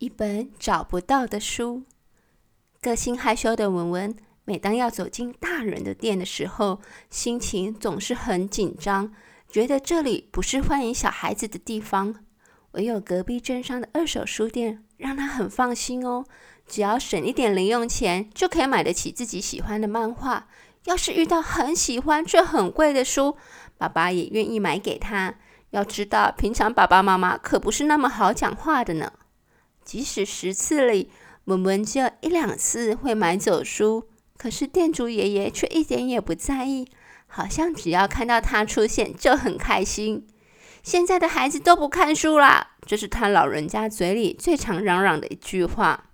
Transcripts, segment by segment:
一本找不到的书。个性害羞的文文，每当要走进大人的店的时候，心情总是很紧张，觉得这里不是欢迎小孩子的地方。唯有隔壁镇上的二手书店，让他很放心哦。只要省一点零用钱，就可以买得起自己喜欢的漫画。要是遇到很喜欢却很贵的书，爸爸也愿意买给他。要知道，平常爸爸妈妈可不是那么好讲话的呢。即使十次里，文文只有一两次会买走书，可是店主爷爷却一点也不在意，好像只要看到他出现就很开心。现在的孩子都不看书啦，这是他老人家嘴里最常嚷嚷的一句话。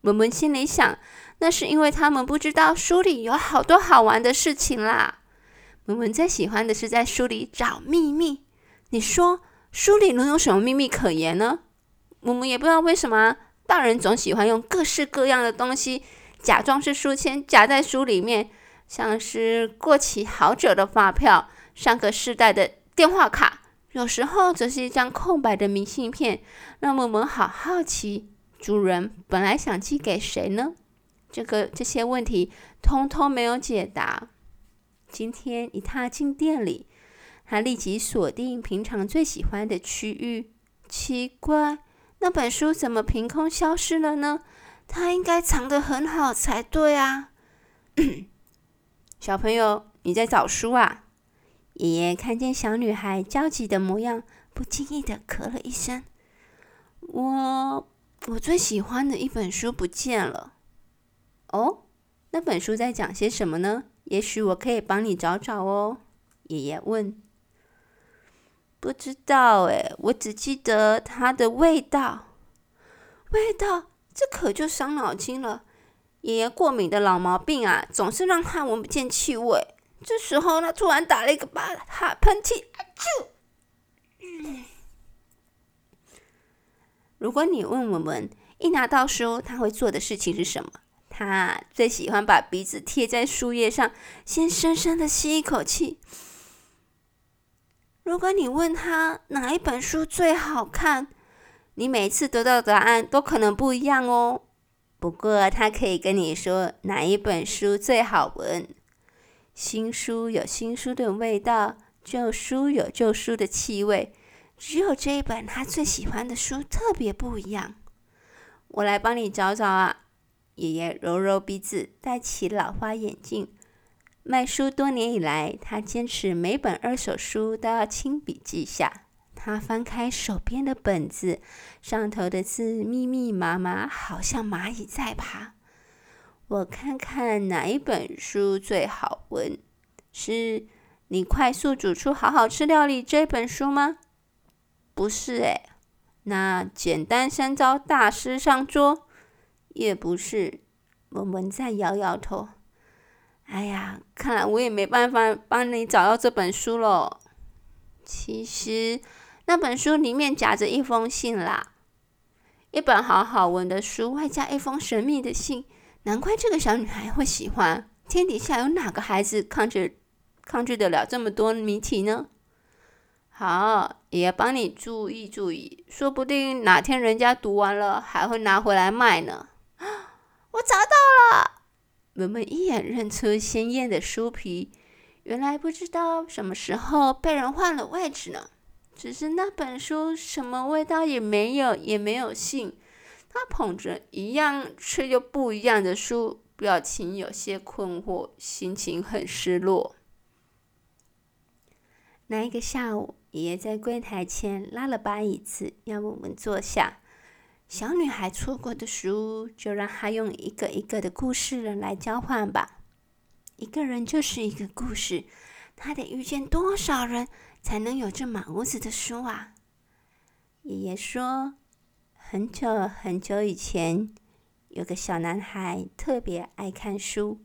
文文心里想，那是因为他们不知道书里有好多好玩的事情啦。文文最喜欢的是在书里找秘密。你说书里能有什么秘密可言呢？我们也不知道为什么大人总喜欢用各式各样的东西假装是书签夹在书里面，像是过期好久的发票、上个世代的电话卡，有时候则是一张空白的明信片，让我们好好奇，主人本来想寄给谁呢？这个这些问题通通没有解答。今天一踏进店里。他立即锁定平常最喜欢的区域。奇怪，那本书怎么凭空消失了呢？它应该藏得很好才对啊！小朋友，你在找书啊？爷爷看见小女孩焦急的模样，不经意的咳了一声：“我我最喜欢的一本书不见了。”哦，那本书在讲些什么呢？也许我可以帮你找找哦。爷爷问。不知道哎，我只记得它的味道。味道，这可就伤脑筋了。爷爷过敏的老毛病啊，总是让他闻不见气味。这时候，他突然打了一个巴哈喷嚏，就……如果你问文文，一拿到书，他会做的事情是什么？他最喜欢把鼻子贴在书页上，先深深的吸一口气。如果你问他哪一本书最好看，你每次得到的答案都可能不一样哦。不过他可以跟你说哪一本书最好闻。新书有新书的味道，旧书有旧书的气味，只有这一本他最喜欢的书特别不一样。我来帮你找找啊！爷爷揉揉鼻子，戴起老花眼镜。卖书多年以来，他坚持每本二手书都要亲笔记下。他翻开手边的本子，上头的字密密麻麻，好像蚂蚁在爬。我看看哪一本书最好闻？是你快速煮出好好吃料理这本书吗？不是诶，那简单三招大师上桌也不是。文文再摇摇头。哎呀，看来我也没办法帮你找到这本书喽。其实那本书里面夹着一封信啦，一本好好闻的书，外加一封神秘的信，难怪这个小女孩会喜欢。天底下有哪个孩子抗拒抗拒得了这么多谜题呢？好，也帮你注意注意，说不定哪天人家读完了还会拿回来卖呢。我找到了。文文一眼认出鲜艳的书皮，原来不知道什么时候被人换了位置呢。只是那本书什么味道也没有，也没有信。他捧着一样却又不一样的书，表情有些困惑，心情很失落。那一个下午，爷爷在柜台前拉了把椅子，要我们坐下。小女孩错过的书，就让她用一个一个的故事来交换吧。一个人就是一个故事，她得遇见多少人，才能有这满屋子的书啊？爷爷说，很久很久以前，有个小男孩特别爱看书，